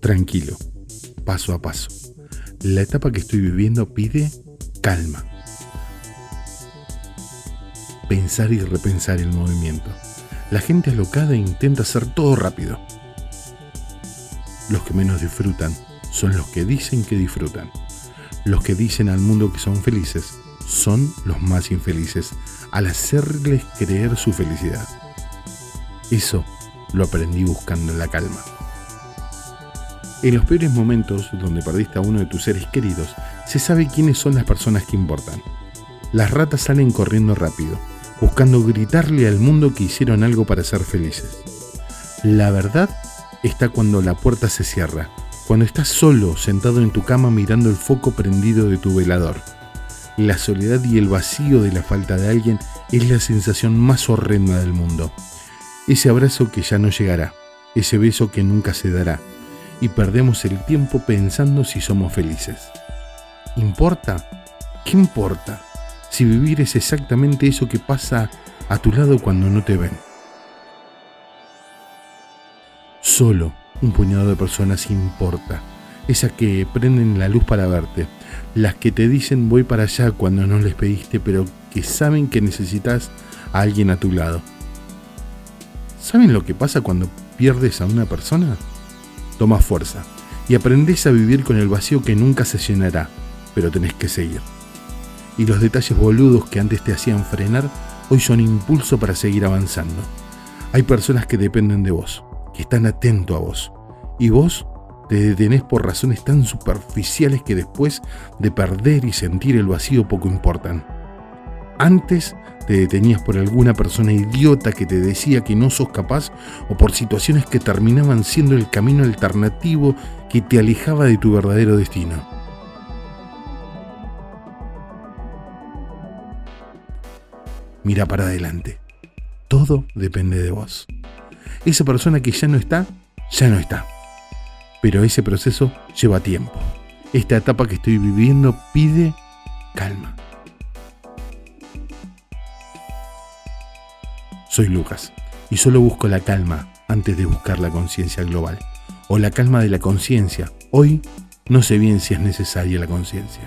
Tranquilo, paso a paso. La etapa que estoy viviendo pide calma. Pensar y repensar el movimiento. La gente alocada intenta hacer todo rápido. Los que menos disfrutan son los que dicen que disfrutan. Los que dicen al mundo que son felices son los más infelices al hacerles creer su felicidad. Eso lo aprendí buscando la calma. En los peores momentos donde perdiste a uno de tus seres queridos, se sabe quiénes son las personas que importan. Las ratas salen corriendo rápido, buscando gritarle al mundo que hicieron algo para ser felices. La verdad está cuando la puerta se cierra, cuando estás solo sentado en tu cama mirando el foco prendido de tu velador. La soledad y el vacío de la falta de alguien es la sensación más horrenda del mundo. Ese abrazo que ya no llegará, ese beso que nunca se dará, y perdemos el tiempo pensando si somos felices. ¿Importa? ¿Qué importa? Si vivir es exactamente eso que pasa a tu lado cuando no te ven. Solo un puñado de personas importa. Esas que prenden la luz para verte. Las que te dicen voy para allá cuando no les pediste, pero que saben que necesitas a alguien a tu lado. ¿Saben lo que pasa cuando pierdes a una persona? Toma fuerza y aprendes a vivir con el vacío que nunca se llenará, pero tenés que seguir. Y los detalles boludos que antes te hacían frenar, hoy son impulso para seguir avanzando. Hay personas que dependen de vos, que están atentos a vos, y vos te detenés por razones tan superficiales que después de perder y sentir el vacío poco importan. Antes te detenías por alguna persona idiota que te decía que no sos capaz o por situaciones que terminaban siendo el camino alternativo que te alejaba de tu verdadero destino. Mira para adelante. Todo depende de vos. Esa persona que ya no está, ya no está. Pero ese proceso lleva tiempo. Esta etapa que estoy viviendo pide calma. Soy Lucas y solo busco la calma antes de buscar la conciencia global. O la calma de la conciencia. Hoy no sé bien si es necesaria la conciencia.